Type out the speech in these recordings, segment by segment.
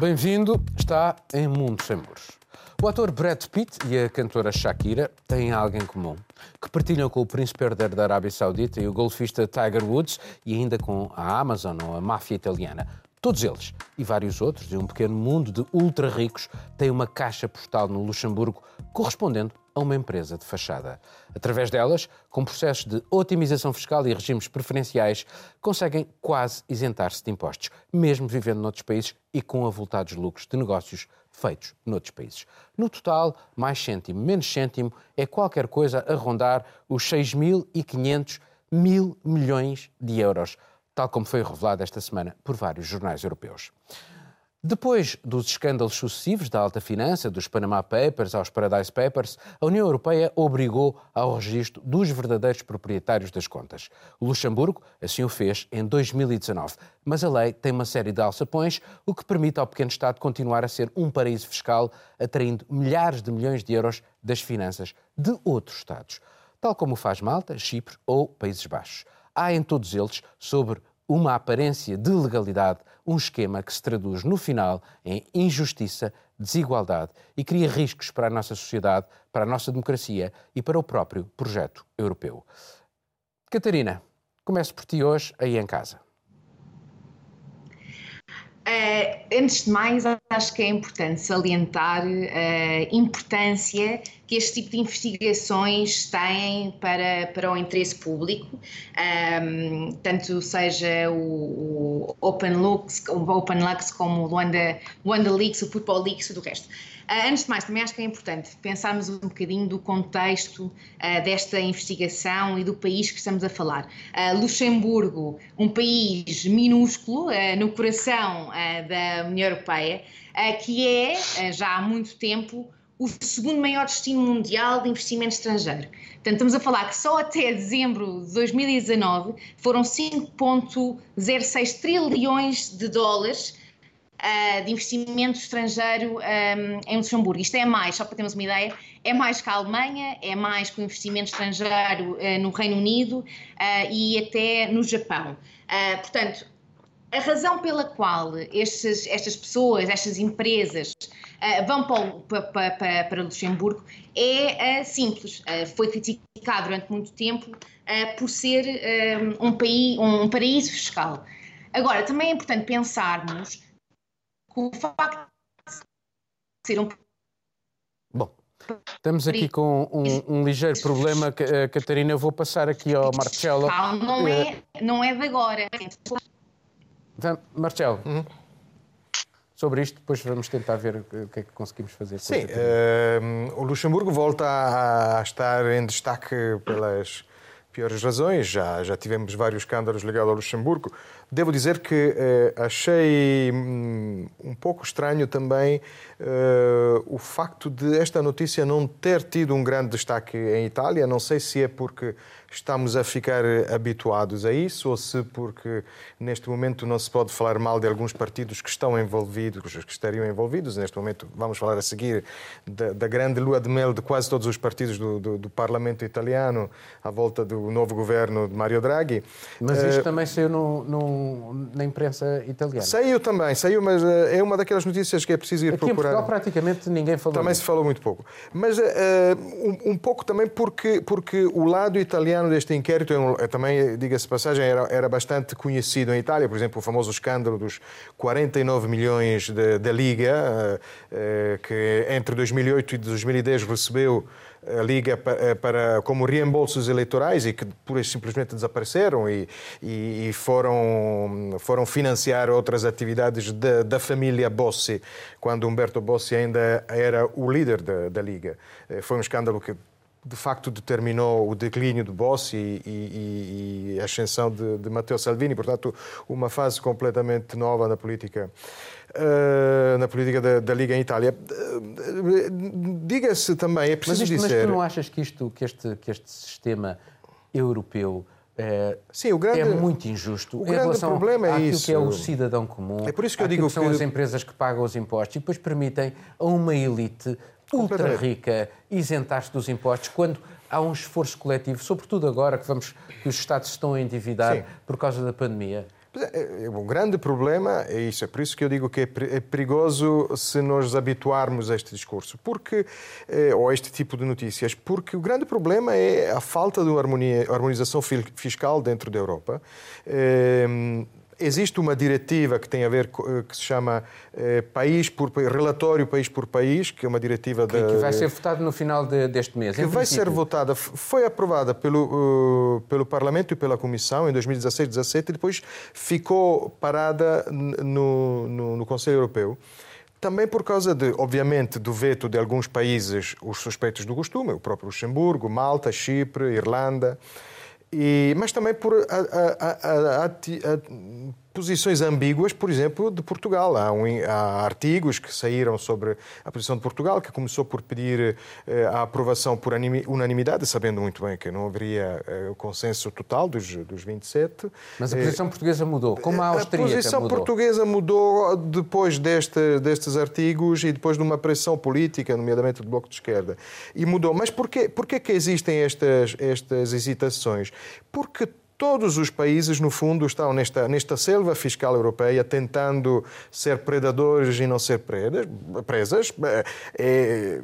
Bem-vindo, está em Mundo Sem Muros. O ator Brad Pitt e a cantora Shakira têm algo em comum, que partilham com o príncipe herdeiro da Arábia Saudita e o golfista Tiger Woods e ainda com a Amazon ou a máfia italiana. Todos eles, e vários outros, de um pequeno mundo de ultra ricos, têm uma caixa postal no Luxemburgo correspondendo a uma empresa de fachada. Através delas, com processos de otimização fiscal e regimes preferenciais, conseguem quase isentar-se de impostos, mesmo vivendo noutros países e com avultados lucros de negócios feitos noutros países. No total, mais cêntimo, menos cêntimo, é qualquer coisa a rondar os 6.500 mil milhões de euros tal como foi revelado esta semana por vários jornais europeus. Depois dos escândalos sucessivos da alta finança, dos Panama Papers aos Paradise Papers, a União Europeia obrigou ao registro dos verdadeiros proprietários das contas. O Luxemburgo assim o fez em 2019, mas a lei tem uma série de alçapões, o que permite ao pequeno Estado continuar a ser um paraíso fiscal, atraindo milhares de milhões de euros das finanças de outros Estados, tal como faz Malta, Chipre ou Países Baixos. Há em todos eles, sobre uma aparência de legalidade, um esquema que se traduz no final em injustiça, desigualdade e cria riscos para a nossa sociedade, para a nossa democracia e para o próprio projeto europeu. Catarina, começo por ti hoje aí em casa. Uh, antes de mais, acho que é importante salientar a importância que este tipo de investigações têm para, para o interesse público, um, tanto seja o, o Open Lux, o Open Lux como o Luanda, Luanda Leaks, o Football Leaks e do resto. Uh, antes de mais, também acho que é importante pensarmos um bocadinho do contexto uh, desta investigação e do país que estamos a falar. Uh, Luxemburgo, um país minúsculo no coração da União Europeia, que é já há muito tempo o segundo maior destino mundial de investimento estrangeiro. Portanto, estamos a falar que só até dezembro de 2019 foram 5,06 trilhões de dólares uh, de investimento estrangeiro um, em Luxemburgo. Isto é mais, só para termos uma ideia, é mais que a Alemanha, é mais que o investimento estrangeiro uh, no Reino Unido uh, e até no Japão. portanto, a razão pela qual estes, estas pessoas, estas empresas uh, vão para, para, para, Luxemburgo é uh, simples. Uh, foi criticado durante muito tempo por ser um, país, um paraíso fiscal. Agora, também é importante pensarmos o facto de ser um Bom, Estamos aqui com um, um, ligeiro problema, Catarina. Eu vou passar aqui ao Marcelo. Não é, não é de agora. Marcelo, uhum. sobre isto, depois vamos tentar ver o que é que conseguimos fazer. Sim, uh, o Luxemburgo volta a, a estar em destaque pelas piores razões. Já, já tivemos vários escândalos ligados ao Luxemburgo. Devo dizer que eh, achei hum, um pouco estranho também eh, o facto de esta notícia não ter tido um grande destaque em Itália. Não sei se é porque estamos a ficar habituados a isso ou se porque neste momento não se pode falar mal de alguns partidos que estão envolvidos, que estariam envolvidos. Neste momento vamos falar a seguir da, da grande lua de mel de quase todos os partidos do, do, do, Parlamento italiano à volta do novo governo de Mario Draghi. Mas isto uh, também saiu no, no, na imprensa italiana. Saiu também, saiu, mas uh, é uma daquelas notícias que é preciso ir Aqui procurar. Em Portugal praticamente ninguém falou. Também se falou muito pouco. Mas uh, um, um pouco também porque, porque o lado italiano deste inquérito, é também, diga-se passagem, era, era bastante conhecido em Itália, por exemplo, o famoso escândalo dos 49 milhões da Liga, eh, eh, que entre 2008 e 2010 recebeu a Liga para, para, como reembolsos eleitorais e que pura e simplesmente desapareceram e, e, foram, foram financiar outras atividades da, da, família Bossi, quando Umberto Bossi ainda era o líder da, da Liga. Eh, foi um escândalo que de facto determinou o declínio do Bossi e, e, e a ascensão de, de, Matteo Salvini, portanto, uma fase completamente nova na política. Uh, na política da, da, Liga em Itália. Uh, Diga-se também, é preciso mas isto, dizer... Mas tu não achas que, isto, que, este, que este sistema europeu é, Sim, o grande, é muito injusto o grande problema é isso. que é o cidadão comum. É por isso que eu digo que são as empresas que pagam os impostos e depois permitem a uma elite ultra rica isentar-se dos impostos quando há um esforço coletivo, sobretudo agora que, vamos, que os Estados estão a endividar Sim. por causa da pandemia? É, é, o grande problema é isso, é por isso que eu digo que é perigoso se nos habituarmos a este discurso, porque, ou a este tipo de notícias, porque o grande problema é a falta de uma harmonização fiscal dentro da Europa existe uma diretiva que tem a ver eh, que se chama eh, país por relatório país por país, que é uma diretiva que, que vai ser votada no final de, deste mês. Que vai ser votada, foi aprovada pelo uh, pelo Parlamento e pela Comissão em 2016, 17 e depois ficou parada no, no, no Conselho Europeu. Também por causa, de, obviamente, do veto de alguns países, os suspeitos do costume, o próprio Luxemburgo, Malta, Chipre, Irlanda. E, mas também por a, a, a, posições ambíguas, por exemplo, de Portugal. Há, um, há, artigos que saíram sobre a posição de Portugal, que começou por pedir eh, a aprovação por unanimidade, sabendo muito bem que não haveria eh, consenso total dos, dos 27. Mas a posição eh, portuguesa mudou, como a austríaca A posição mudou. portuguesa mudou depois deste, destes artigos e depois de uma pressão política, nomeadamente do Bloco de Esquerda. E mudou. Mas porquê, porquê que existem estas, estas hesitações? Porque Todos os países, no fundo, estão nesta, nesta selva fiscal europeia tentando ser predadores e não ser presas. presas. É,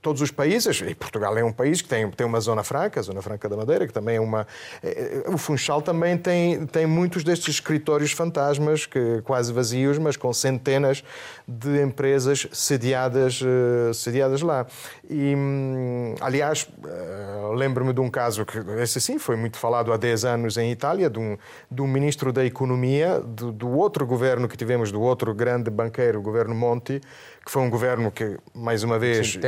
todos os países, e Portugal é um país que tem, tem uma zona franca, a Zona Franca da Madeira, que também é uma. É, o Funchal também tem, tem muitos destes escritórios fantasmas, que, quase vazios, mas com centenas de empresas sediadas, uh, sediadas lá. E, hum, aliás, uh, lembro-me de um caso que, esse sim, foi muito falado há 10 anos em Itália, de um, de um ministro da Economia, do, do outro governo que tivemos, do outro grande banqueiro, o governo Monti, que foi um governo que, mais uma vez, sim,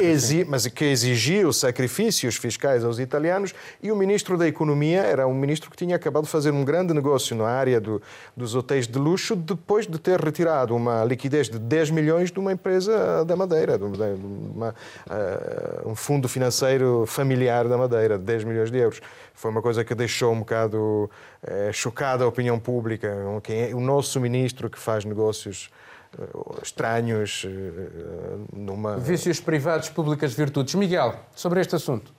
exi mas que exigiu sacrifícios fiscais aos italianos, e o ministro da Economia era um ministro que tinha acabado de fazer um grande negócio na área do, dos hotéis de luxo, depois de ter retirado uma liquidez de 10 milhões de uma empresa da Madeira, de uma, uh, um fundo financeiro familiar da Madeira, de 10 milhões de euros. Foi uma coisa que deixou um bocado uh, chocada a opinião pública. Okay? O nosso ministro que faz negócios eh, estranhos eh, numa. Vícios privados, públicas virtudes. Miguel, sobre este assunto.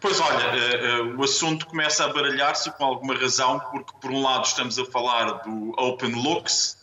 Pois olha, eh, o assunto começa a baralhar-se com alguma razão, porque por um lado estamos a falar do Open Looks,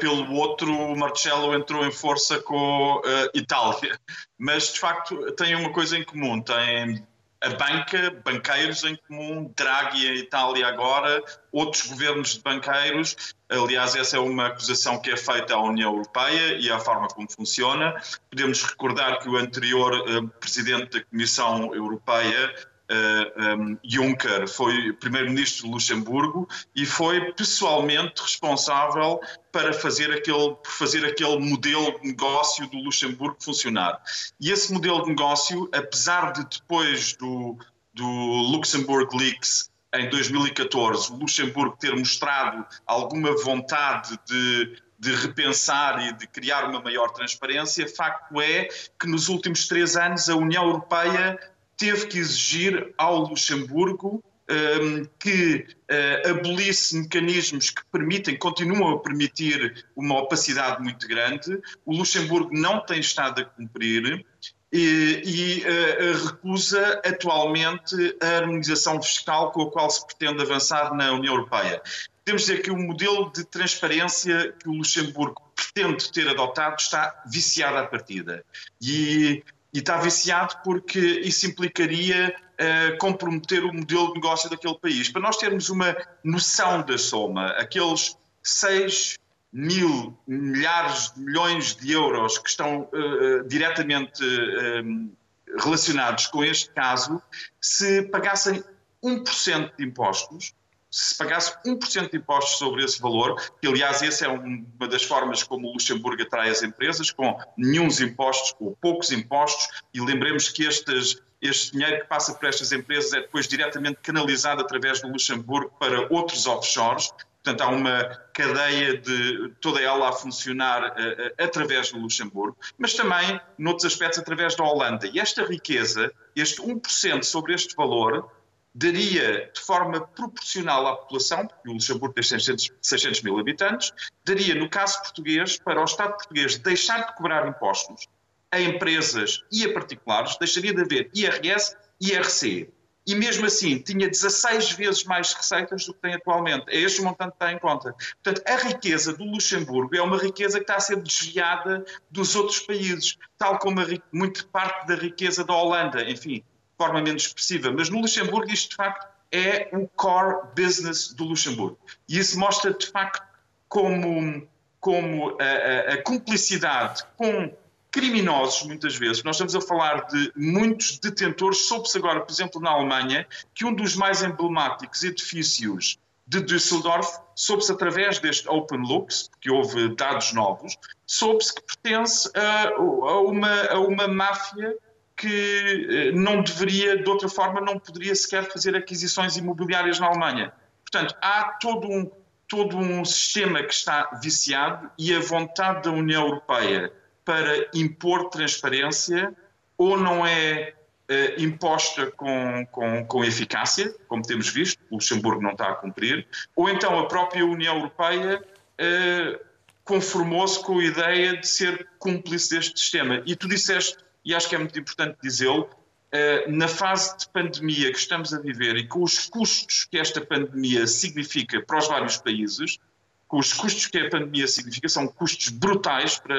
pelo outro o Marcelo entrou em força com a Itália. Mas de facto tem uma coisa em comum, tem a banca, banqueiros em comum, Draghi em Itália agora, outros governos de banqueiros. Aliás, essa é uma acusação que é feita à União Europeia e à forma como funciona. Podemos recordar que o anterior uh, presidente da Comissão Europeia, uh, eh, um, Juncker foi primeiro-ministro de Luxemburgo e foi pessoalmente responsável para fazer aquele, por fazer aquele modelo de negócio do Luxemburgo funcionar. E esse modelo de negócio, apesar de depois do, do Luxembourg Leaks em 2014 o Luxemburgo ter mostrado alguma vontade de de repensar e de criar uma maior transparência, facto é que nos últimos três anos a União Europeia teve que exigir ao Luxemburgo um, que uh, abolisse mecanismos que permitem, continuam a permitir uma opacidade muito grande. O Luxemburgo não tem estado a cumprir e, e uh, recusa atualmente a harmonização fiscal com a qual se pretende avançar na União Europeia. Podemos dizer que o modelo de transparência que o Luxemburgo pretende ter adotado está viciado à partida. E e está viciado porque isso implicaria uh, comprometer o modelo de negócio daquele país. Para nós termos uma noção da soma, aqueles 6 mil milhares de milhões de euros que estão uh, diretamente uh, relacionados com este caso, se pagassem 1% de impostos, se pagasse 1% de impostos sobre esse valor, que aliás essa é uma das formas como o Luxemburgo atrai as empresas, com nenhum impostos ou poucos impostos, e lembremos que este dinheiro que passa por estas empresas é depois diretamente canalizado através do Luxemburgo para outros offshores, Portanto, há uma cadeia de toda ela a funcionar uh, através do Luxemburgo, mas também, noutros aspectos, através da Holanda. E esta riqueza, este 1% sobre este valor, daria de forma proporcional à população, porque o Luxemburgo tem 600, 600 mil habitantes, daria, no caso português, para o Estado português deixar de cobrar impostos a empresas e a particulares, deixaria de haver IRS e IRC. E mesmo assim tinha 16 vezes mais receitas do que tem atualmente. É este o montante que está em conta. Portanto, a riqueza do Luxemburgo é uma riqueza que está a ser desviada dos outros países, tal como a, muito parte da riqueza da Holanda, enfim, de forma menos expressiva. Mas no Luxemburgo isto de facto é o core business do Luxemburgo. E isso mostra de facto como, como a, a, a cumplicidade com criminosos, muitas vezes. Nós estamos a falar de muitos detentores. Soube-se agora, por exemplo, na Alemanha, que um dos mais emblemáticos edifícios de Düsseldorf, soube-se através deste Open Looks, porque houve dados novos, soube-se que pertence a, a, uma, a uma máfia que eh, não deveria, de outra forma, não poderia sequer fazer aquisições imobiliárias na Alemanha. Portanto, há todo um, todo um sistema que está viciado e a vontade da União Europeia para impor transparência ou não é uh, imposta com, com, com eficácia, como temos visto, o Luxemburgo não está a cumprir, ou então a própria União Europeia uh, conformou-se com a ideia de ser cúmplice deste sistema. E tu disseste, e acho que é muito importante dizê-lo, uh, na fase de pandemia que estamos a viver e com os custos que esta pandemia significa para os vários países, os custos que a pandemia significa, são custos brutais para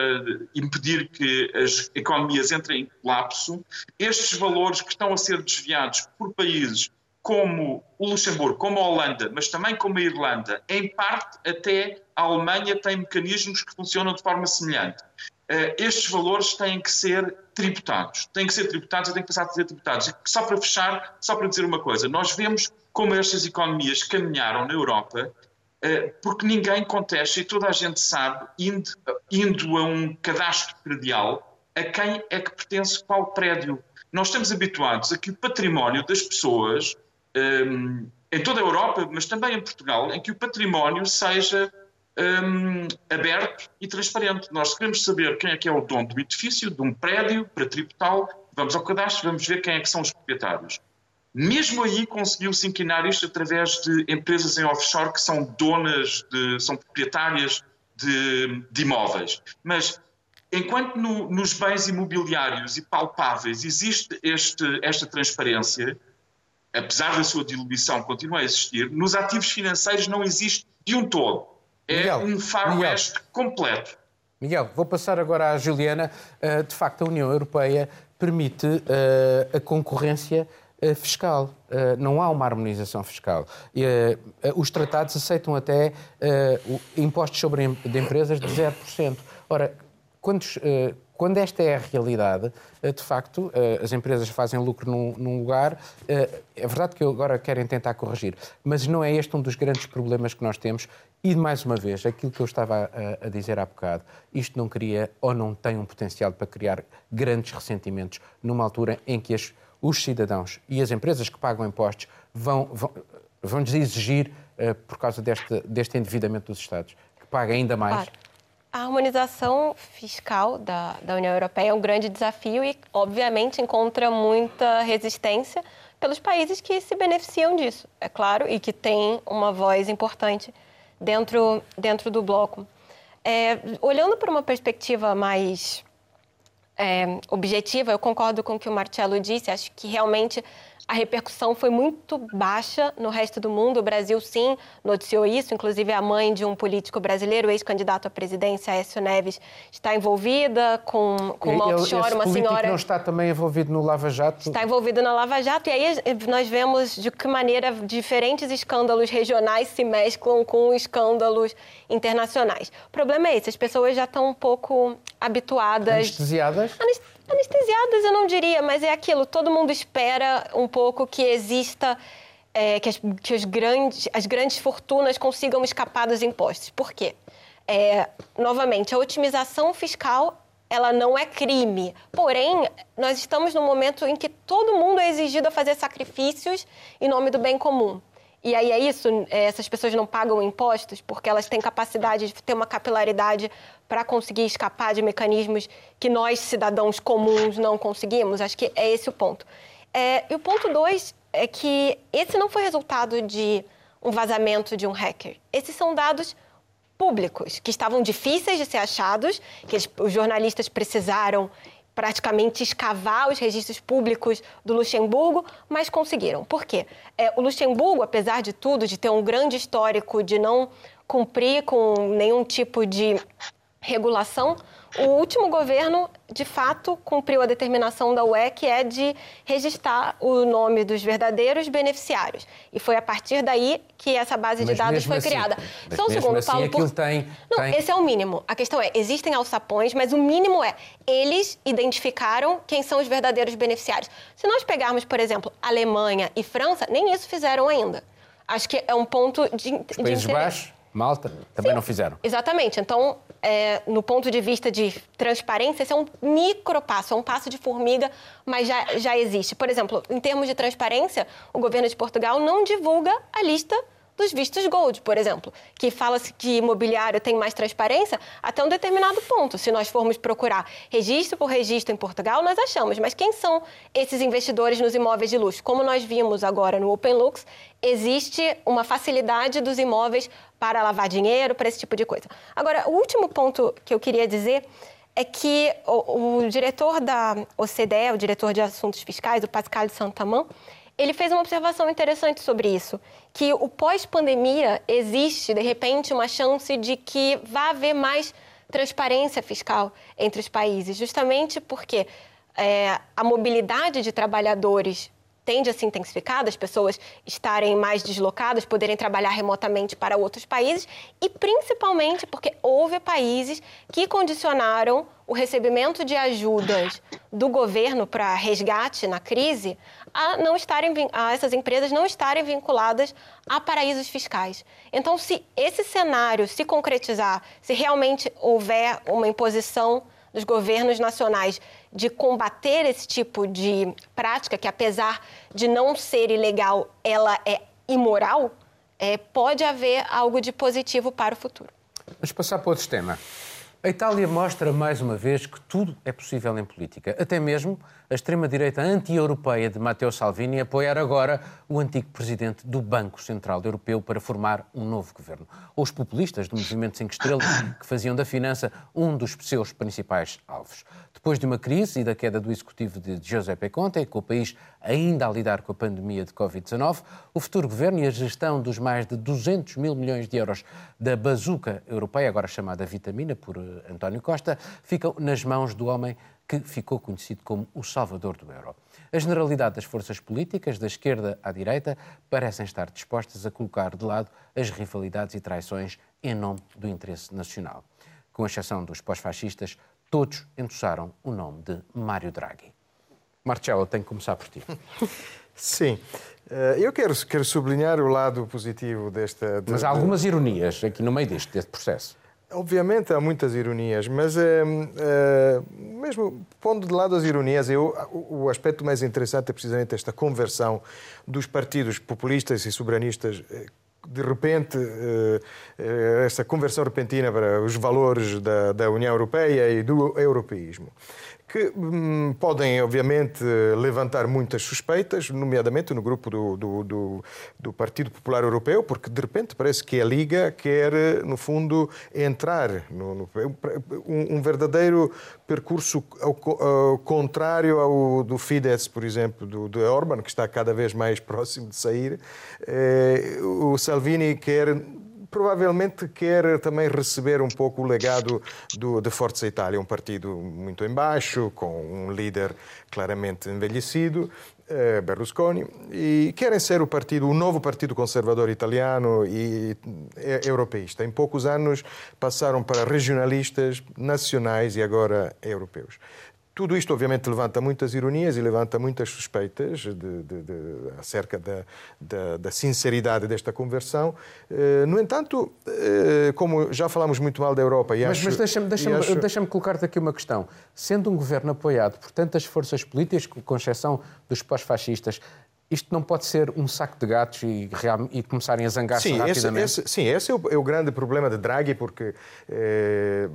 impedir que as economias entrem em colapso. Estes valores que estão a ser desviados por países como o Luxemburgo, como a Holanda, mas também como a Irlanda, em parte até a Alemanha tem mecanismos que funcionam de forma semelhante. Uh, estes valores têm que ser tributados, têm que ser tributados e têm que passar a ser tributados. Só para fechar, só para dizer uma coisa, nós vemos como estas economias caminharam na Europa eh, porque ninguém contesta e toda a gente sabe, indo, indo a um cadastro predial, a quem é que pertence qual prédio. Nós estamos habituados a que o património das pessoas, um, ehm, em toda a Europa, mas também em Portugal, em que o património seja um, ehm, aberto e transparente. Nós queremos saber quem é que é o dono do edifício, de um prédio, para tributá-lo, vamos ao cadastro, vamos ver quem é que são os proprietários. Mesmo aí conseguiu-se inquinar isto através de empresas em offshore que são donas, de, são proprietárias de, de imóveis. Mas enquanto no, nos bens imobiliários e palpáveis existe este, esta transparência, apesar da sua diluição continua a existir, nos ativos financeiros não existe de um todo. É Miguel, um faroeste completo. Miguel, vou passar agora à Juliana. Uh, de facto, a União Europeia permite uh, a concorrência eh, fiscal. Eh, não há uma harmonização fiscal. Eh, os tratados aceitam até impostos sobre de empresas de 0%. Ora, quando, quando esta é a realidade, de facto, as empresas fazem lucro num, lugar. É verdade que agora querem tentar corrigir, mas não é este um dos grandes problemas que nós temos. E, mais uma vez, aquilo que eu estava a dizer há bocado, isto não cria ou não tem um potencial para criar grandes ressentimentos numa altura em que as os cidadãos e as empresas que pagam impostos vão, vão, vão exigir, uh, por causa deste, deste endividamento dos Estados, que paguem ainda mais. A harmonização fiscal da, da União Europeia é um grande desafio e, obviamente, encontra muita resistência pelos países que se beneficiam disso, é claro, e que têm uma voz importante dentro, dentro do bloco. É, olhando para uma perspectiva mais é, objetiva, eu concordo com o que o Marcelo disse, acho que realmente a repercussão foi muito baixa no resto do mundo. O Brasil, sim, noticiou isso. Inclusive, a mãe de um político brasileiro, ex-candidato à presidência, Aécio Neves, está envolvida com, com uma offshore, uma senhora... não está também envolvido no Lava Jato? Está envolvido na Lava Jato. E aí nós vemos de que maneira diferentes escândalos regionais se mesclam com escândalos internacionais. O problema é esse, as pessoas já estão um pouco habituadas... Anestesiadas? Anestesiadas Anestesiadas eu não diria, mas é aquilo, todo mundo espera um pouco que exista, é, que, as, que grandes, as grandes fortunas consigam escapar dos impostos. Por quê? É, novamente, a otimização fiscal ela não é crime. Porém, nós estamos num momento em que todo mundo é exigido a fazer sacrifícios em nome do bem comum. E aí é isso, é, essas pessoas não pagam impostos porque elas têm capacidade de ter uma capilaridade para conseguir escapar de mecanismos que nós, cidadãos comuns, não conseguimos. Acho que é esse o ponto. É, e o ponto dois é que esse não foi resultado de um vazamento de um hacker. Esses são dados públicos, que estavam difíceis de ser achados, que os jornalistas precisaram praticamente escavar os registros públicos do Luxemburgo, mas conseguiram. Por quê? É, o Luxemburgo, apesar de tudo, de ter um grande histórico de não cumprir com nenhum tipo de regulação, o último governo, de fato, cumpriu a determinação da UE, que é de registrar o nome dos verdadeiros beneficiários. E foi a partir daí que essa base de dados foi assim, criada. Só um segundo, assim, Paulo. Por... Tem, Não, tem... esse é o mínimo. A questão é, existem alçapões, mas o mínimo é, eles identificaram quem são os verdadeiros beneficiários. Se nós pegarmos, por exemplo, Alemanha e França, nem isso fizeram ainda. Acho que é um ponto de, Os de Países Baixos? Malta também Sim, não fizeram. Exatamente. Então, é, no ponto de vista de transparência, esse é um micro passo, é um passo de formiga, mas já, já existe. Por exemplo, em termos de transparência, o governo de Portugal não divulga a lista dos vistos gold, por exemplo, que fala-se que imobiliário tem mais transparência até um determinado ponto. Se nós formos procurar registro por registro em Portugal, nós achamos, mas quem são esses investidores nos imóveis de luxo? Como nós vimos agora no OpenLux, existe uma facilidade dos imóveis para lavar dinheiro, para esse tipo de coisa. Agora, o último ponto que eu queria dizer é que o, o diretor da OCDE, o diretor de assuntos fiscais, o Pascal Santamão, ele fez uma observação interessante sobre isso, que o pós-pandemia existe, de repente, uma chance de que vá haver mais transparência fiscal entre os países, justamente porque é, a mobilidade de trabalhadores tende a se intensificar, as pessoas estarem mais deslocadas, poderem trabalhar remotamente para outros países e principalmente porque houve países que condicionaram o recebimento de ajudas do governo para resgate na crise a não estarem a essas empresas não estarem vinculadas a paraísos fiscais. Então, se esse cenário se concretizar, se realmente houver uma imposição dos governos nacionais de combater esse tipo de prática, que apesar de não ser ilegal, ela é imoral, é, pode haver algo de positivo para o futuro. Vamos passar para outro tema. A Itália mostra mais uma vez que tudo é possível em política. Até mesmo a extrema-direita anti-europeia de Matteo Salvini apoiar agora o antigo presidente do Banco Central Europeu para formar um novo governo. Ou os populistas do Movimento 5 Estrelas, que faziam da finança um dos seus principais alvos. Depois de uma crise e da queda do executivo de Giuseppe Conte, com o país ainda a lidar com a pandemia de Covid-19, o futuro governo e a gestão dos mais de 200 mil milhões de euros da bazuca europeia, agora chamada Vitamina por eh, António Costa, ficam nas mãos do homem que ficou conhecido como o salvador do euro. A generalidade das forças políticas, da esquerda à direita, parecem estar dispostas a colocar de lado as rivalidades e traições em nome do interesse nacional. Com exceção dos pós-fascistas, todos endossaram o nome de Mário Draghi. Marcelo, tenho que começar por ti. Sim. Eh, eu quero, quero sublinhar o lado positivo desta. De, mas há algumas ironias aqui no meio deste, deste processo. Obviamente há muitas ironias, mas é, é, mesmo pondo de lado as ironias, eu, o, o aspecto mais interessante é precisamente esta conversão dos partidos populistas e soberanistas de repente, eh, eh, essa conversão repentina para os valores da União Europeia e do europeísmo que hum, podem, obviamente, levantar muitas suspeitas, nomeadamente no grupo do, do, do, do, Partido Popular Europeu, porque de repente parece que a Liga quer, no fundo, entrar no, no um, um, verdadeiro percurso ao, ao, contrário ao do Fidesz, por exemplo, do, do Orban, que está cada vez mais próximo de sair. Eh, o Salvini quer provavelmente quer também receber um pouco o legado do, de Forza Itália, um partido muito em baixo, com um líder claramente envelhecido, eh, Berlusconi, e querem ser o partido, o novo partido conservador italiano e europeísta. Em poucos anos passaram para regionalistas, nacionais e agora europeus. Tudo isto, obviamente, levanta muitas ironias e levanta muitas suspeitas de, de, de, acerca da, da, da, sinceridade desta conversão. Eh, no entanto, eh, como já falamos muito mal da Europa... E mas, acho, mas deixa-me deixa acho... deixa colocar-te aqui uma questão. Sendo um governo apoiado por tantas forças políticas, com exceção dos pós-fascistas, isto não pode ser um saco de gatos e, e começarem a zangar-se rapidamente? Esse, esse, sim, esse é o, é o, grande problema de Draghi, porque eh,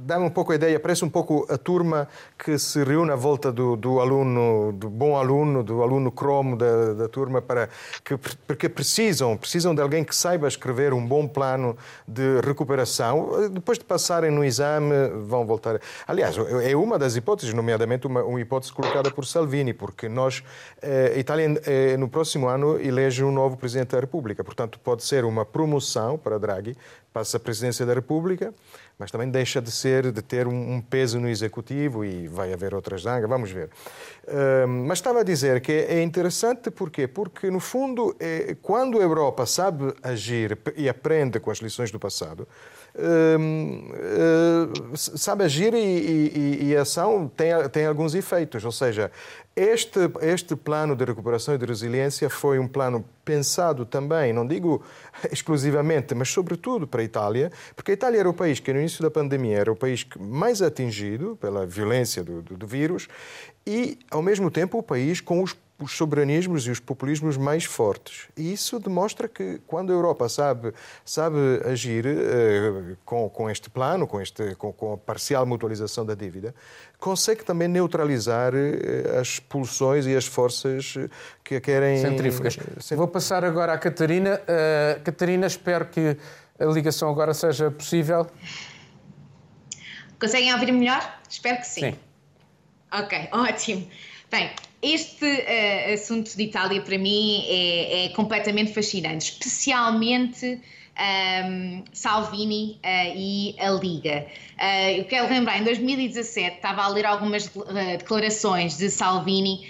dá-me um pouco a ideia, parece um pouco a turma que se reúne à volta do, do aluno, do bom aluno, do aluno cromo da, da turma, para que, porque precisam, precisam de alguém que saiba escrever um bom plano de recuperação. Depois de passarem no exame, vão voltar. Aliás, é uma das hipóteses, nomeadamente uma, uma hipótese colocada por Salvini, porque nós, eh, Itália eh, no próximo ano elege um novo Presidente da República. Portanto, pode ser uma promoção para Draghi, passa a Presidência da República, mas também deixa de ser, de ter um, peso no Executivo e vai haver outras zangas, vamos ver. Mas estava a dizer que é interessante porquê? Porque, no fundo, é, quando a Europa sabe agir e aprende com as lições do passado, sabe agir e, e, e, ação tem, tem alguns efeitos. Ou seja, este, este plano de recuperação e de resiliência foi um plano pensado também, não digo exclusivamente, mas sobretudo para a Itália, porque a Itália era o país que no início da pandemia era o país mais atingido pela violência do, do, do vírus e, ao mesmo tempo, o país com os os soberanismos e os populismos mais fortes. E isso demonstra que quando a Europa sabe, sabe agir uh, com, com este plano, com, este, com, com, a parcial mutualização da dívida, consegue também neutralizar uh, as pulsões e as forças que querem... Centrífugas. Vou passar agora à Catarina. Uh, Catarina, espero que a ligação agora seja possível. Conseguem ouvir melhor? Espero que sim. Sim. Ok, ótimo. Bem, este uh, assunto de Itália para mim é, é completamente fascinante, especialmente um, ehm, Salvini uh, e a Liga. Uh, eu quero lembrar, em 2017 estava a ler algumas declarações de Salvini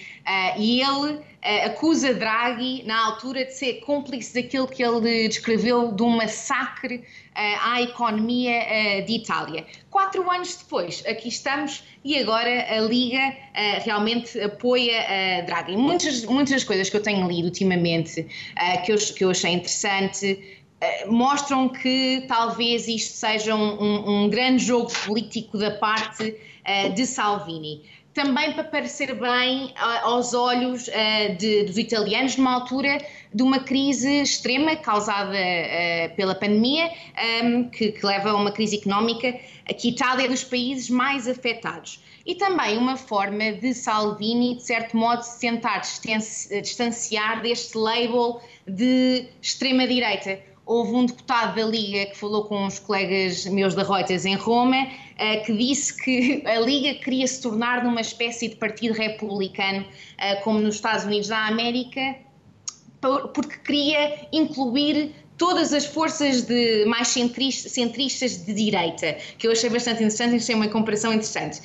e ele acusa Draghi, na altura, de ser cúmplice daquilo que ele descreveu de um massacre à economia de Itália. Quatro anos depois, aqui estamos e agora a Liga uh, realmente apoia uh, Draghi. Muitas, muitas coisas que eu tenho lido ultimamente uh, que, eu, que eu achei interessante uh, mostram que talvez isto seja um, um, um grande jogo político da parte de Salvini também para parecer bem aos olhos de, dos italianos numa altura de uma crise extrema causada pela pandemia, um, que, que, leva a uma crise económica, que Itália é dos países mais afetados e também uma forma de Salvini, de certo modo, se tentar distanciar deste label de extrema-direita. Houve um deputado da Liga que falou com uns colegas meus da Reuters em Roma, eh, que disse que a Liga queria se tornar numa espécie de partido republicano, eh, como nos Estados Unidos da América, porque queria incluir todas as forças de, mais centristas, centristas de direita, que eu achei bastante interessante achei uma comparação interessante.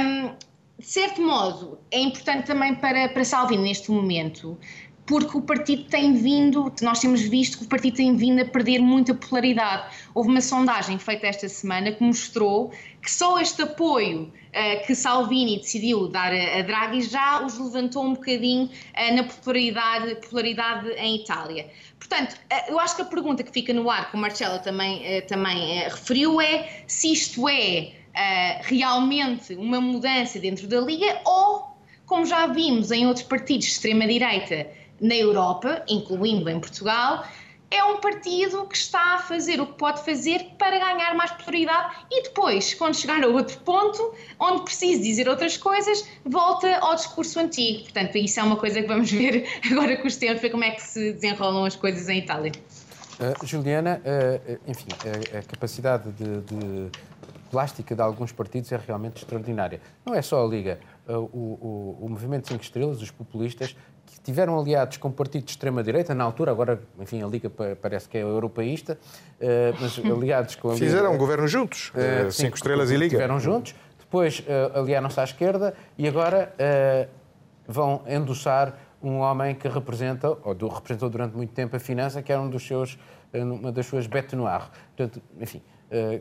Um, de certo modo, é importante também para, para Salvini neste momento, porque o partido tem vindo, nós temos visto que o partido tem vindo a perder muita popularidade. Houve uma sondagem feita esta semana que mostrou que só este apoio uh, que Salvini decidiu dar a, a, Draghi já os levantou um bocadinho uh, na popularidade, popularidade em Itália. Portanto, uh, eu acho que a pergunta que fica no ar, que o Marcelo também, também referiu, é se isto é realmente uma mudança dentro da Liga ou, como já vimos em outros partidos de extrema-direita, na Europa, incluindo em Portugal, é um partido que está a fazer o que pode fazer para ganhar mais popularidade e depois, quando chegar a outro ponto, onde precise dizer outras coisas, volta ao discurso antigo. Portanto, isso é uma coisa que vamos ver agora com os tempos, ver como é que se desenrolam as coisas em Itália. Uh, Juliana, uh, enfim, a, a capacidade de, de, plástica de alguns partidos é realmente extraordinária. Não é só a Liga. Uh, o, o, o Movimento 5 Estrelas, os populistas, que tiveram aliados com partidos de extrema-direita, na altura, agora, enfim, a Liga parece que é europeísta, eh, mas aliados com a Liga... Fizeram um governo juntos, uh, Cinco Estrelas e Liga. Estiveram juntos, depois uh, aliaram-se à esquerda e agora uh, vão endossar um homem que representa, ou do, representou durante muito tempo a finança, que era um dos seus, uma das suas bête noire. Portanto, enfim,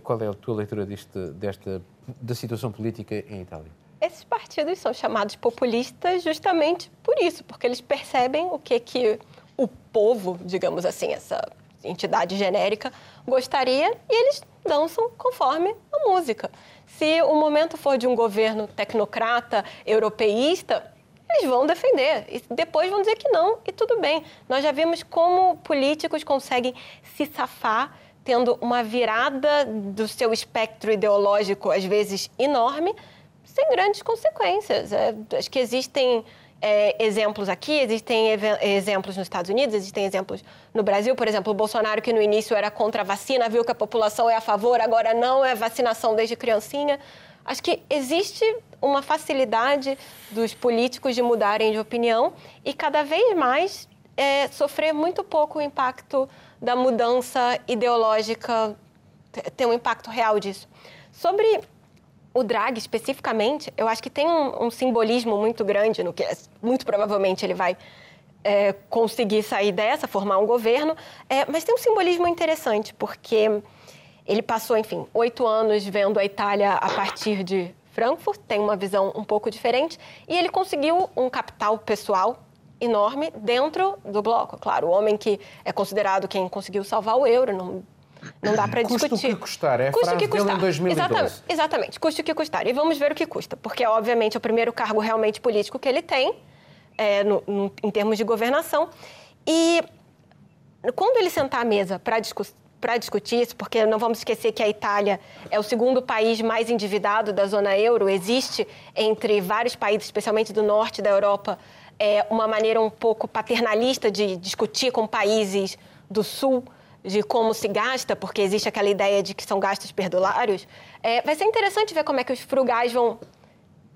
qual é a tua leitura deste, desta, da situação política em Itália? Esses partidos são chamados populistas justamente por isso, porque eles percebem o que que o povo, digamos assim, essa entidade genérica, gostaria e eles dançam conforme a música. Se o momento for de um governo tecnocrata, europeísta, eles vão defender. E depois vão dizer que não, e tudo bem. Nós já vimos como políticos conseguem se safar tendo uma virada do seu espectro ideológico, às vezes enorme, sem grandes consequências. É, acho que existem é, exemplos aqui, existem exemplos nos Estados Unidos, existem exemplos no Brasil. Por exemplo, o Bolsonaro, que no início era contra a vacina, viu que a população é a favor, agora não é vacinação desde criancinha. Acho que existe uma facilidade dos políticos de mudarem de opinião e cada vez mais é, sofrer muito pouco o impacto da mudança ideológica, ter um impacto real disso. Sobre o Draghi especificamente, eu acho que tem um, um simbolismo muito grande no que é, muito provavelmente ele vai é, conseguir sair dessa, formar um governo, é, mas tem um simbolismo interessante porque ele passou, enfim, oito anos vendo a Itália a partir de Frankfurt, tem uma visão um pouco diferente, e ele conseguiu um capital pessoal enorme dentro do bloco. Claro, o homem que é considerado quem conseguiu salvar o euro, não, não dá para discutir. Custa o que custar, é a custa frase que custar. em 2012. Exatamente, exatamente, custa o que custar. E vamos ver o que custa, porque obviamente é o primeiro cargo realmente político que ele tem, é, no, no, em termos de governação. E quando ele sentar à mesa para discutir, para discutir isso, porque não vamos esquecer que a Itália é o segundo país mais endividado da zona euro. Existe entre vários países, especialmente do norte da Europa, é, uma maneira um pouco paternalista de discutir com países do sul de como se gasta, porque existe aquela ideia de que são gastos perdulários. É, vai ser interessante ver como é que os frugais vão,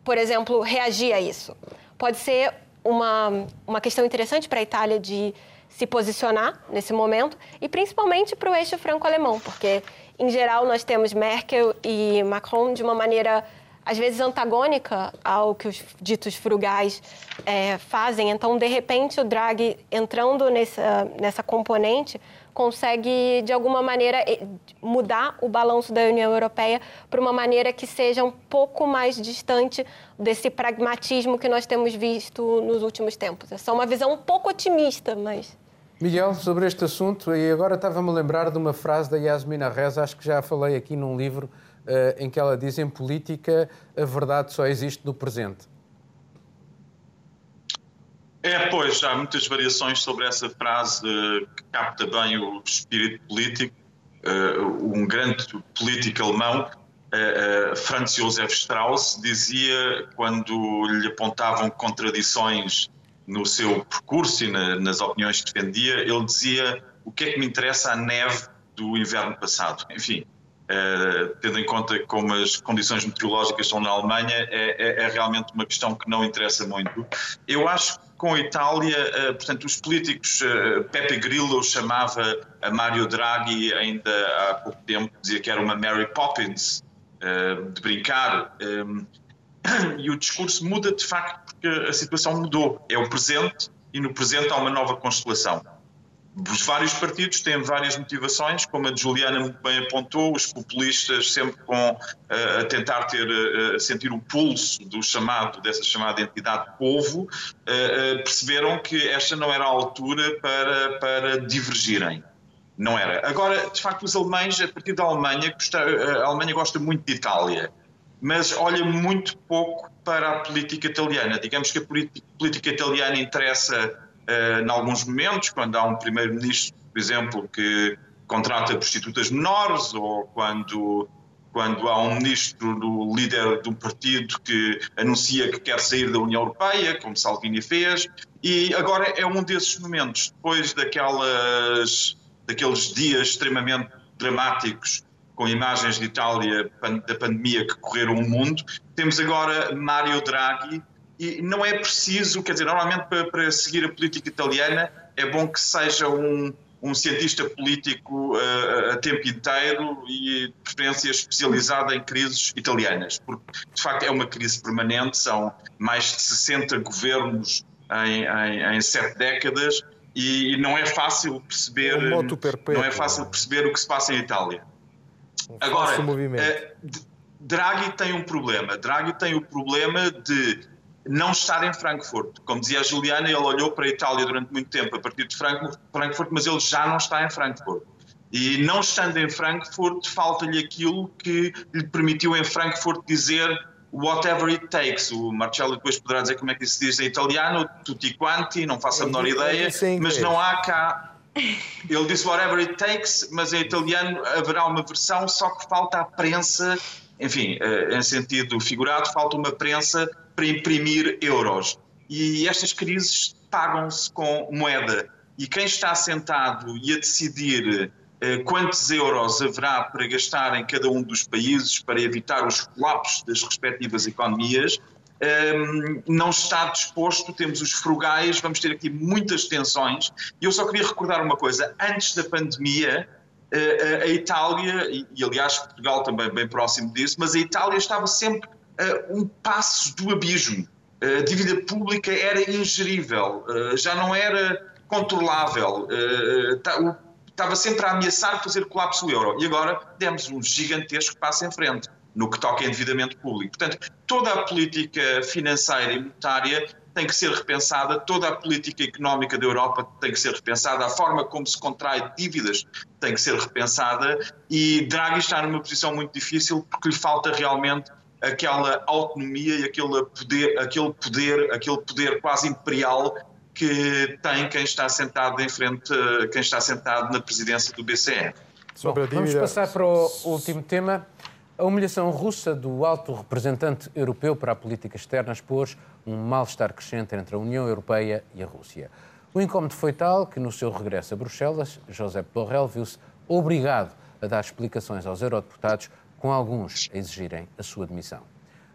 por exemplo, reagir a isso. Pode ser uma, uma questão interessante para a Itália de se posicionar nesse momento e principalmente para o eixo franco-alemão, porque em geral nós temos Merkel e Macron de uma maneira às vezes antagônica ao que os ditos frugais é, fazem. Então, de repente, o Draghi entrando nessa, nessa componente consegue, de alguma maneira, mudar o balanço da União Europeia para uma maneira que seja um pouco mais distante desse pragmatismo que nós temos visto nos últimos tempos. É uma visão um pouco otimista, mas... Miguel, sobre este assunto, e agora estava-me a lembrar de uma frase da Yasmina Reza, acho que já falei aqui num livro, eh, em que ela diz em política a verdade só existe no presente. É, pois, há muitas variações sobre essa frase uh, que capta bem o espírito político. Uh, um grande político alemão, uh, Franz Josef Strauss, dizia, quando lhe apontavam contradições no seu percurso e na, nas opiniões que defendia, ele dizia: O que é que me interessa a neve do inverno passado? Enfim, tendo em conta como as condições meteorológicas são na Alemanha, é, é, é, realmente uma questão que não interessa muito. Eu acho com a Itália, uh, portanto, os políticos, uh, Pepe Grillo chamava a Mário Draghi ainda há pouco tempo, dizia que era uma Mary Poppins de brincar. E o discurso muda de facto porque a situação mudou. É o presente e no presente há uma nova constelação. Os vários partidos têm várias motivações, como a Juliana muito bem apontou, os populistas sempre com uh, a tentar ter, uh, sentir o pulso do chamado, dessa chamada entidade povo, uh, perceberam que esta não era a altura para, para divergirem. Não era. Agora, de facto, os alemães, a partir da Alemanha, a Alemanha gosta muito de Itália, mas olha muito pouco para a política italiana. Digamos que a política italiana interessa uh, em alguns momentos, quando há um primeiro-ministro, por exemplo, que contrata prostitutas menores, ou quando, quando há um ministro, do líder de um partido que anuncia que quer sair da União Europeia, como Salvini fez, e agora é um desses momentos, depois daquelas, daqueles dias extremamente dramáticos com imagens de Itália da pandemia que correram o mundo, temos agora Mário Draghi e não é preciso, quer dizer, normalmente para, para seguir a política italiana é bom que seja um, um cientista político uh, a tempo inteiro e de preferência especializado em crises italianas, porque de facto é uma crise permanente, são mais de 60 governos em, em, em sete décadas e não é fácil perceber um não é fácil perceber o que se passa em Itália. Um Agora, uh, Draghi tem um problema. Draghi tem o problema de não estar em Frankfurt. Como dizia a Juliana, ele olhou para a Itália durante muito tempo a partir de Frankfurt, mas ele já não está em Frankfurt. E não estando em Frankfurt, falta-lhe aquilo que lhe permitiu em Frankfurt dizer whatever it takes. O Marcello depois poderá dizer como é que se diz em italiano, tutti quanti, não faço a menor ideia, mas não há cá. Ele disse whatever it takes, mas em italiano haverá uma versão, só que falta a prensa, enfim, eh, em sentido figurado, falta uma prensa para imprimir euros. E estas crises pagam-se com moeda. E quem está sentado e a decidir eh, quantos euros haverá para gastar em cada um dos países para evitar os colapsos das respectivas economias, ehm, não está disposto, temos os frugais, vamos ter aqui muitas tensões. E eu só queria recordar uma coisa: antes da pandemia, eh, a Itália, e aliás Portugal também bem próximo disso, mas a Itália estava sempre um passo do abismo. A dívida pública era ingerível, eh, já não era controlável. O estava sempre a ameaçar fazer colapso do euro. E agora demos um gigantesco passo em frente no que toca a endividamento público. Portanto, toda a política financeira e monetária tem que ser repensada, toda a política económica da Europa tem que ser repensada, a forma como se contrai dívidas tem que ser repensada e Draghi está numa posição muito difícil porque lhe falta realmente aquela autonomia e aquele poder, aquele poder, aquele poder quase imperial que tem quem está sentado em frente, quem está sentado na presidência do BCE. Bom, vamos passar para o último tema. A humilhação russa do alto representante europeu para a política externa expôs um mal-estar crescente entre a União Europeia e a Rússia. O incómodo foi tal que, no seu regresso a Bruxelas, José Borrell viu-se obrigado a dar explicações aos eurodeputados, com alguns a exigirem a sua demissão.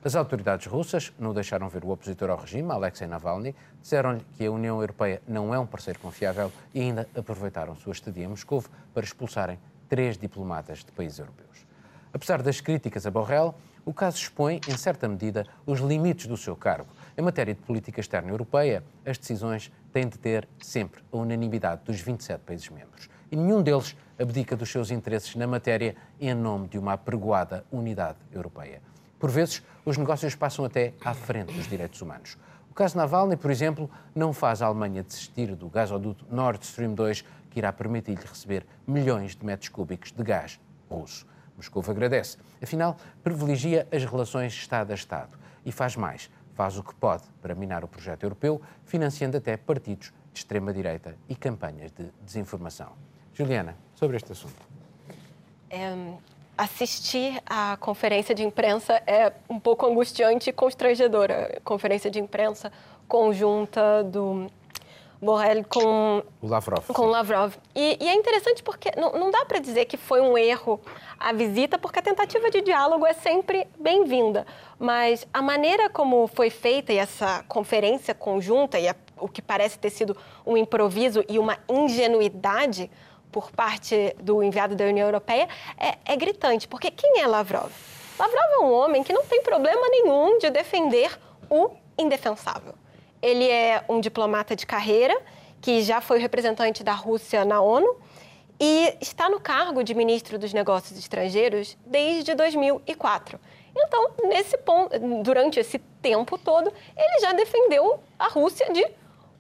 As autoridades russas não deixaram ver o opositor ao regime, Alexei Navalny, disseram-lhe que a União Europeia não é um parceiro confiável e ainda aproveitaram sua estadia em Moscou para expulsarem três diplomatas de países europeus. Apesar das críticas a Borrell, o caso expõe, em certa medida, os limites do seu cargo. Em matéria de política externa europeia, as decisões têm de ter sempre a unanimidade dos 27 países membros. E nenhum deles abdica dos seus interesses na matéria em nome de uma apregoada unidade europeia. Por vezes, os negócios passam até à frente dos direitos humanos. O caso Navalny, por exemplo, não faz a Alemanha desistir do gasoduto Nord Stream 2, que irá permitir-lhe receber milhões de metros cúbicos de gás russo. Moscou agradece. Afinal, privilegia as relações Estado a Estado e faz mais. Faz o que pode para minar o projeto europeu, financiando até partidos de extrema-direita e campanhas de desinformação. Juliana, sobre este assunto. É, assistir à conferência de imprensa é um pouco angustiante e constrangedora. Conferência de imprensa conjunta do Borrell com o Lavrov. Com Lavrov. E, e, é interessante porque não, não dá para dizer que foi um erro a visita, porque a tentativa de diálogo é sempre bem-vinda. Mas a maneira como foi feita e essa conferência conjunta, e a, o que parece ter sido um improviso e uma ingenuidade por parte do enviado da União Europeia é, é gritante, porque quem é Lavrov? Lavrov é um homem que não tem problema nenhum de defender o indefensável. Ele é um diplomata de carreira que já foi representante da Rússia na ONU e está no cargo de ministro dos Negócios Estrangeiros desde 2004. Então, nesse ponto, durante esse tempo todo, ele já defendeu a Rússia de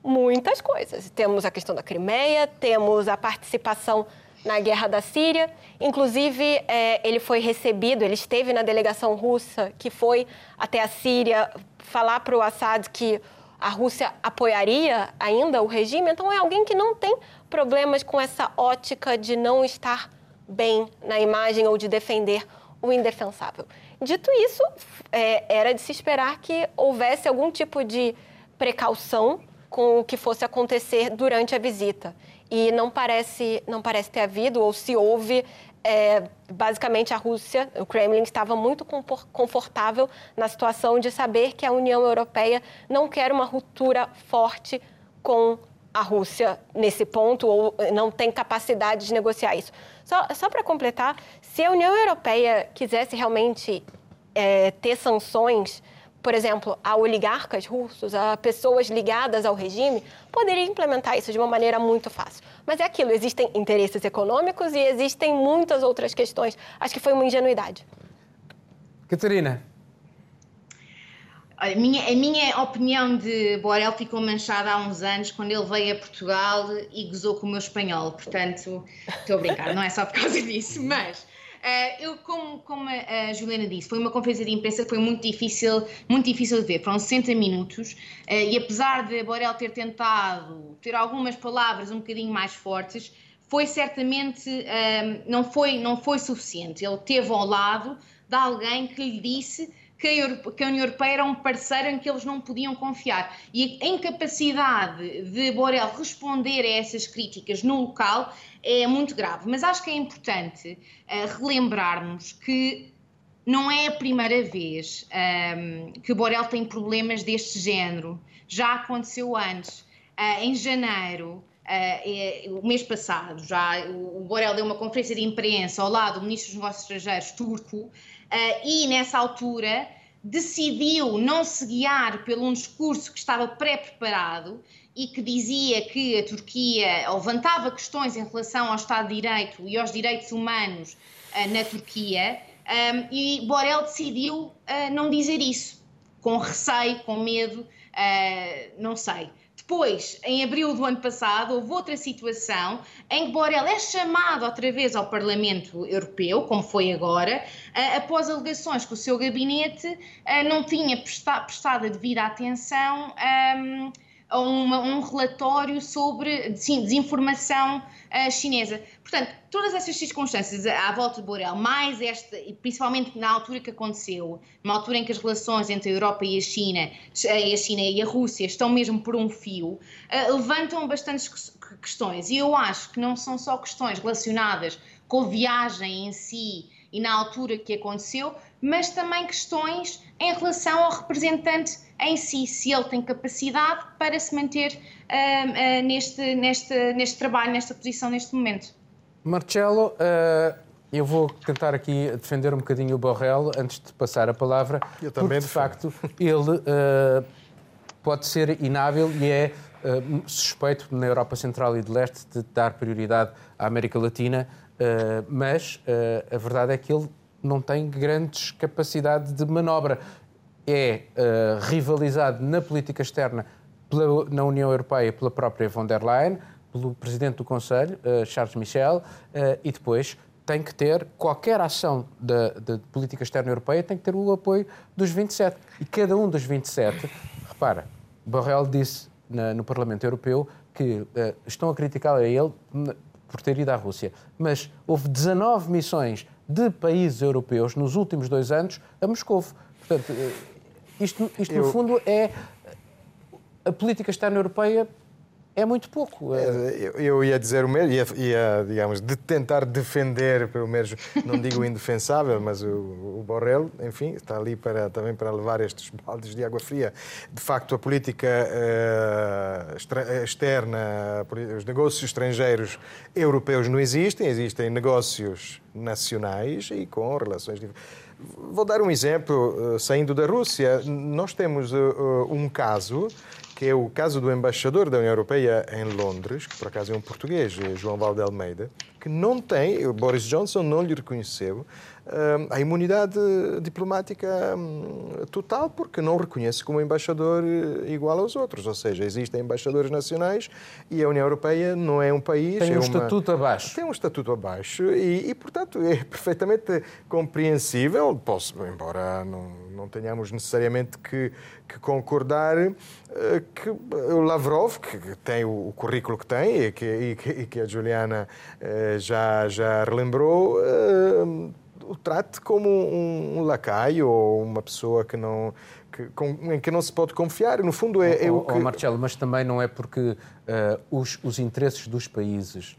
muitas coisas. Temos a questão da Crimeia, temos a participação na guerra da Síria. Inclusive, é, ele foi recebido, ele esteve na delegação russa que foi até a Síria falar para o Assad que a Rússia apoiaria ainda o regime. Então, é alguém que não tem problemas com essa ótica de não estar bem na imagem ou de defender o indefensável. Dito isso, é, era de se esperar que houvesse algum tipo de precaução com o que fosse acontecer durante a visita. E não parece, não parece ter havido, ou se houve, é, basicamente a Rússia, o Kremlin estava muito confortável na situação de saber que a União Europeia não quer uma ruptura forte com a Rússia nesse ponto, ou não tem capacidade de negociar isso. Só, só para completar, se a União Europeia quisesse realmente é, ter sanções por exemplo, a oligarcas russos, a pessoas ligadas ao regime, poderia implementar isso de uma maneira muito fácil. Mas é aquilo, existem interesses econômicos e existem muitas outras questões. Acho que foi uma ingenuidade. Catarina. A minha, a minha opinião de Borel ficou manchada há uns anos quando ele veio a Portugal e gozou com o meu espanhol. Portanto, estou a brincar, não é só por causa disso, mas eu, como, como a Juliana disse, foi uma conferência de imprensa que foi muito difícil, muito difícil de ver. Foram 60 minutos uh, e apesar de Borel ter tentado ter algumas palavras um bocadinho mais fortes, foi certamente, uh, não, foi, não foi suficiente. Ele teve ao lado de alguém que lhe disse que a, União Europeia era um parceiro em que eles não podiam confiar. E a incapacidade de Borel responder a essas críticas no local é muito grave. Mas acho que é importante uh, relembrarmos que não é a primeira vez um, ehm, que Borel tem problemas deste género. Já aconteceu antes. Uh, em janeiro, Uh, o mês passado, já o Borel deu uma conferência de imprensa ao lado do Ministro dos Negócios Estrangeiros turco uh, e, nessa altura, decidiu não se guiar por um discurso que estava pré-preparado e que dizia que a Turquia levantava questões em relação ao Estado de Direito e aos direitos humanos uh, na Turquia, um, e Borel decidiu não dizer isso, com receio, com medo, não sei. Depois, em abril do ano passado, houve outra situação em que Borel é chamado outra vez ao Parlamento Europeu, como foi agora, após alegações que o seu gabinete não tinha prestado a devida atenção a um relatório sobre sim, desinformação chinesa. Portanto, todas essas circunstâncias à volta de Borel, mais esta, e principalmente na altura que aconteceu, numa altura em que as relações entre a Europa e a China, a China e a Rússia estão mesmo por um fio, uh, levantam bastantes questões. E eu acho que não são só questões relacionadas com a viagem em si e na altura que aconteceu, mas também questões em relação ao representante em si, se ele tem capacidade para se manter uh, uh, neste, neste, neste trabalho, nesta posição, neste momento. Marcelo, uh, eu vou tentar aqui defender um bocadinho o Borrell antes de passar a palavra. Eu também porque, de facto, ele uh, pode ser inábil e é uh, suspeito na Europa Central e de Leste de dar prioridade à América Latina, mas a verdade é que ele não tem grandes capacidades de manobra. É rivalizado na política externa pela, na União Europeia pela própria von der Leyen, pelo Presidente do Conselho, uh, Charles Michel, uh, e depois tem que ter, qualquer ação da, política externa europeia tem que ter o apoio dos 27. E cada um dos 27, repara, Borrell disse na, no Parlamento Europeu que uh, estão a criticá-lo a ele por ter ido à Rússia. Mas houve 19 missões de países europeus nos últimos dois anos a Moscou. Portanto, isto, isto Eu... no fundo é a política externa europeia é muito pouco. É, eu ia dizer o mesmo, ia, ia, digamos, de tentar defender, pelo menos, não digo indefensável, mas o, o Borrell, enfim, está ali para, também para levar estes baldes de água fria. De facto, a política uh, externa, os negócios estrangeiros europeus não existem, existem negócios nacionais e com relações Vou dar um exemplo, saindo da Rússia. Nós temos um caso que é o caso do embaixador da União Europeia em Londres, que por acaso é um português, João Valde Almeida, que não tem, Boris Johnson não lhe reconheceu a imunidade diplomática hum, total, porque não reconhece como embaixador eh, igual aos outros. Ou seja, existem embaixadores nacionais e a União Europeia não é um país. Tem um é uma... estatuto abaixo. Tem um estatuto abaixo e, e, portanto, é perfeitamente compreensível, posso, embora não, não tenhamos necessariamente que, que concordar, eh, que o Lavrov, que tem o, currículo que tem e que, e que, e que a Juliana já, já relembrou, o trate como um, um lacaio ou uma pessoa que não, que, com, em que não se pode confiar. No fundo, é, é o que. Oh, Marcelo, mas também não é porque uh, os, os interesses dos países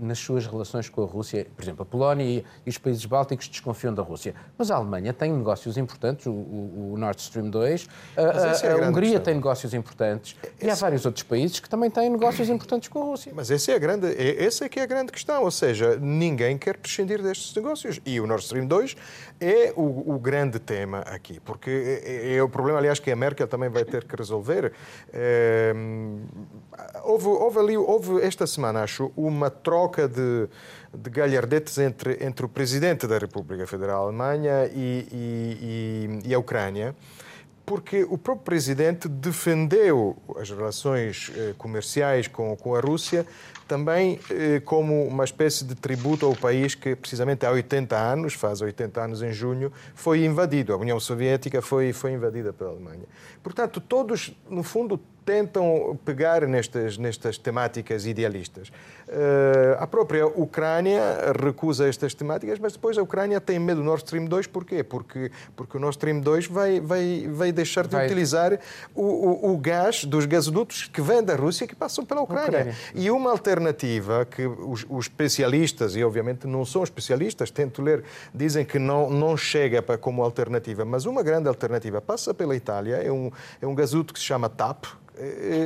nas suas relações com a Rússia. Por exemplo, a Polónia e, os países bálticos desconfiam da Rússia. Mas a Alemanha tem negócios importantes, o, o, Nord Stream 2, a, a, a, a Hungria questão. tem negócios importantes esse... e há vários outros países que também têm negócios importantes com a Rússia. Mas essa é a grande, é, essa é que é a grande questão, ou seja, ninguém quer prescindir destes negócios. E o Nord Stream 2 é o, o grande tema aqui, porque é, é, é, o problema, aliás, que a Merkel também vai ter que resolver. É, houve, houve ali, houve esta semana, acho, uma troca de, de galhardetes entre, entre o presidente da República Federal Alemanha e, e, e, e a Ucrânia porque o próprio presidente defendeu as relações eh, comerciais com, com a Rússia também eh, como uma espécie de tributo ao país que, precisamente há 80 anos, faz 80 anos em junho, foi invadido. A União Soviética foi, foi invadida pela Alemanha. Portanto, todos, no fundo, tentam pegar nestas, nestas temáticas idealistas. Uh, a própria Ucrânia recusa estas temáticas, mas depois a Ucrânia tem medo do Nord Stream 2, porquê? Porque, porque o Nord Stream 2 vai, vai, vai deixar de vai. utilizar o, o, o, gás dos gasodutos que vêm da Rússia que passam pela Ucrânia. Ucrânia. E uma alternativa que os, os, especialistas, e obviamente não são especialistas, tento ler, dizem que não, não chega para, como alternativa, mas uma grande alternativa passa pela Itália, é um, é um gasoduto que se chama TAP,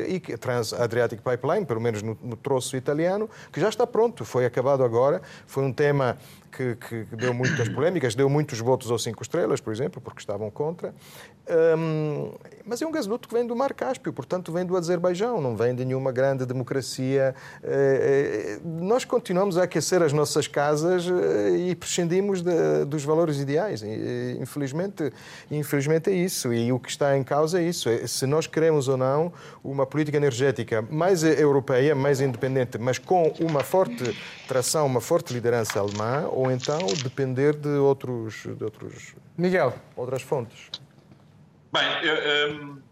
e que Trans-Adriatic Pipeline, pelo menos no, no troço italiano, que já está pronto, foi acabado agora. Foi um tema que, que, deu muitas polémicas, deu muitos votos aos cinco estrelas, por exemplo, porque estavam contra. Um, mas é um gasoduto que vem do Mar Cáspio, portanto vem do Azerbaijão, não vem de nenhuma grande democracia. Uh, nós continuamos a aquecer as nossas casas uh, e prescindimos de, dos valores ideais. infelizmente, infelizmente é isso. E o que está em causa é isso. Se nós queremos ou não uma política energética mais europeia, mais independente, mas com uma forte tração, uma forte liderança alemã, ou então depender de outros, de outros Miguel, outras fontes. Bem, eu, um,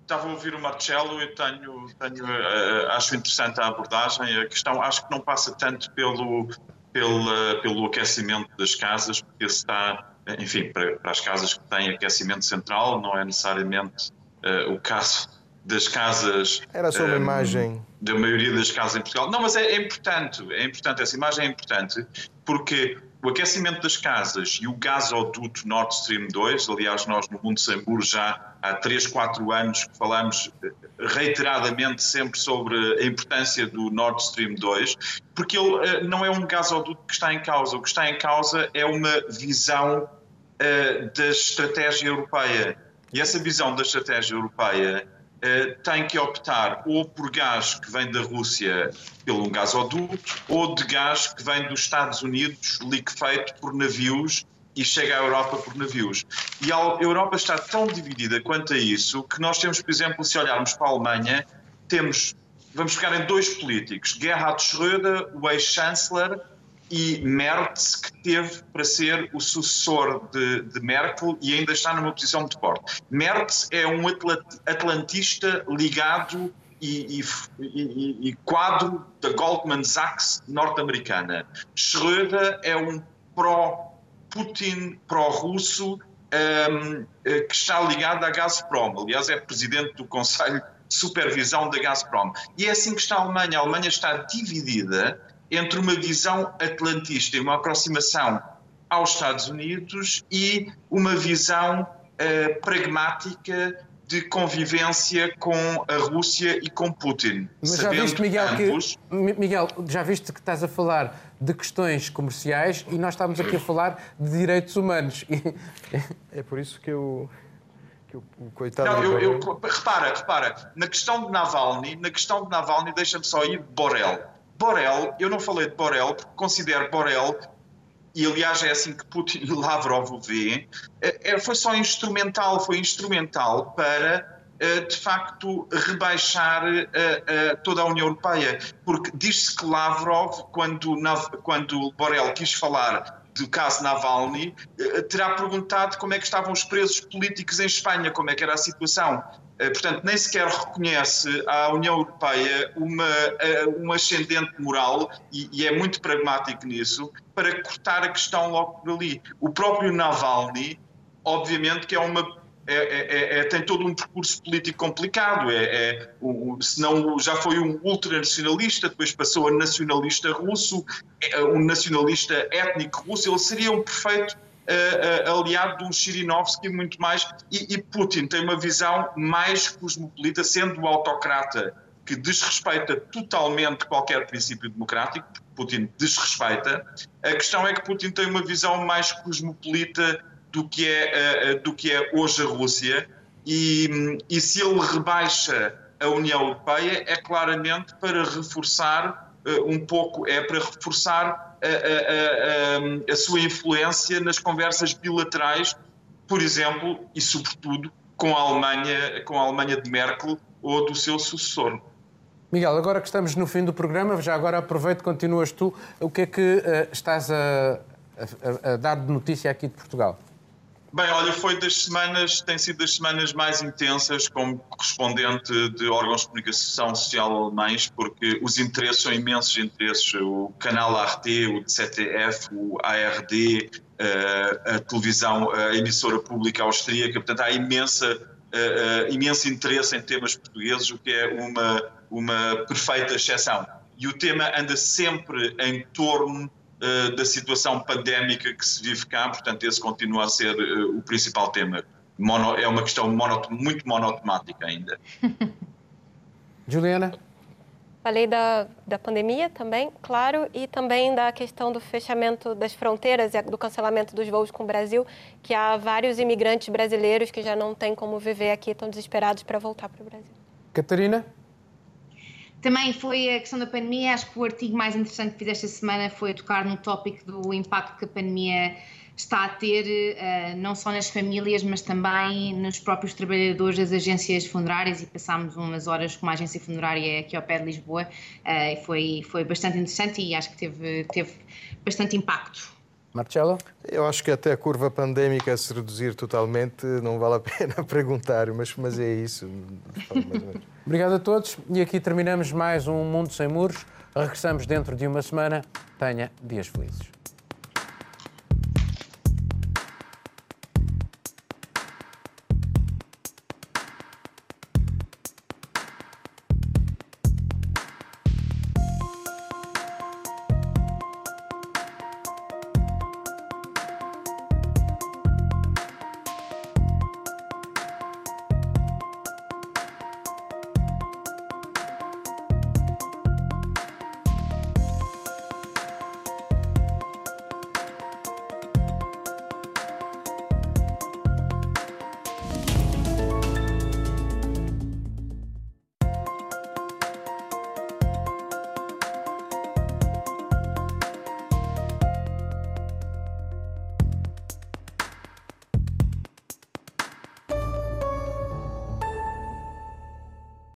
estava a ouvir o Marcelo e tenho, tenho uh, acho interessante a abordagem. A questão acho que não passa tanto pelo, pelo, pelo aquecimento das casas, porque está, enfim, para, para, as casas que têm aquecimento central, não é necessariamente uh, o caso das casas. Era só uma um, imagem. Da maioria das casas em Portugal. Não, mas é, é importante, é importante, essa imagem é importante, porque o aquecimento das casas e o gasoduto Nord Stream 2, aliás, nós no Mundo Sem Muros já há 3, 4 anos que falamos eh, reiteradamente sempre sobre a importância do Nord Stream 2, porque ele uh, não é um gasoduto que está em causa, o que está em causa é uma visão uh, da estratégia europeia. E essa visão da estratégia europeia eh, tem que optar ou por gás que vem da Rússia pelo um gasoduto ou de gás que vem dos Estados Unidos liquefeito por navios e chega à Europa por navios. E a Europa está tão dividida quanto a isso que nós temos, por exemplo, se olharmos para a Alemanha, temos, vamos ficar em dois políticos, Gerhard Schröder, o ex-chanceler, e Merz, que teve para ser o sucessor de, de, Merkel e ainda está numa posição muito forte. Merz é um atlantista ligado e, e, e, e quadro da Goldman Sachs norte-americana. Schröder é um pró-Putin, pró-russo, um, eh, que está ligado à Gazprom. Aliás, é presidente do Conselho de Supervisão da Gazprom. E é assim que está a Alemanha. A Alemanha está dividida entre uma visão atlantista e uma aproximação aos Estados Unidos e uma visão uh, pragmática de convivência com a Rússia e com Putin. Mas já viste, Miguel, ambos... que, Miguel, já viste que estás a falar de questões comerciais e nós estamos aqui a falar de direitos humanos. É por isso que eu, coitado. Não, eu, eu, repara, repara, na questão de Navalny, na questão de Navalny, deixa-me só ir Borel. Borel, eu não falei de Borel porque considero Borel, e aliás é assim que Putin e Lavrov o vê, é, é, foi só instrumental, foi instrumental para eh, de facto rebaixar eh, eh, toda a União Europeia, porque diz-se que Lavrov, quando, quando Borel quis falar do caso Navalny, terá perguntado como é que estavam os presos políticos em Espanha, como é que era a situação. Eh, portanto, nem sequer reconhece à União Europeia uma, eh, um ascendente moral, e, e, é muito pragmático nisso, para cortar a questão logo por ali. O próprio Navalny, obviamente, que é uma. É, é, é, é tem todo um percurso político complicado. É, é um, senão já foi um ultranacionalista, depois passou a nacionalista russo, é, um nacionalista étnico russo. Ele seria um perfeito uh, uh, aliado do Chirinovsky muito mais, e, e, Putin tem uma visão mais cosmopolita, sendo o autocrata que desrespeita totalmente qualquer princípio democrático, Putin desrespeita, a questão é que Putin tem uma visão mais cosmopolita do que é, uh, do que é hoje a Rússia, e, e se ele rebaixa a União Europeia é claramente para reforçar uh, um pouco, é para reforçar a, a, a, a, sua influência nas conversas bilaterais por exemplo, e sobretudo com a Alemanha, com a Alemanha de Merkel ou do seu sucessor. Miguel, agora que estamos no fim do programa, já agora aproveito, continuas tu. O que é que uh, estás a, a, a, dar de notícia aqui de Portugal? Bem, olha, foi das semanas, tem sido das semanas mais intensas como correspondente de órgãos de comunicação social alemães, porque os interesses são imensos interesses. O canal RT, o ZDF, o ARD, eh, a televisão, a emissora pública austríaca, portanto há imensa, uh, imenso interesse em temas portugueses, o que é uma, uma perfeita exceção. E o tema anda sempre em torno da situação pandémica que se vive cá, portanto esse continua a ser o principal tema. Mono, é uma questão mono, muito monotemática ainda. Juliana? Falei da, da pandemia também, claro, e também da questão do fechamento das fronteiras e do cancelamento dos voos com o Brasil, que há vários imigrantes brasileiros que já não têm como viver aqui, estão desesperados para voltar para o Brasil. Catarina? Também foi a questão da pandemia. Acho que o artigo mais interessante que fizeste esta semana foi tocar no tópico do impacto que a pandemia está a ter uh, não só nas famílias, mas também nos próprios trabalhadores das agências funerárias e passámos umas horas com uma agência funerária aqui ao pé de Lisboa uh, e foi, foi bastante interessante e acho que teve, teve bastante impacto. Marcelo? Eu acho que até a curva pandémica se reduzir totalmente não vale a pena perguntar, mas, mas é isso. Obrigado a todos e aqui terminamos mais um Mundo Sem Muros. Regressamos dentro de uma semana. Tenha dias felizes.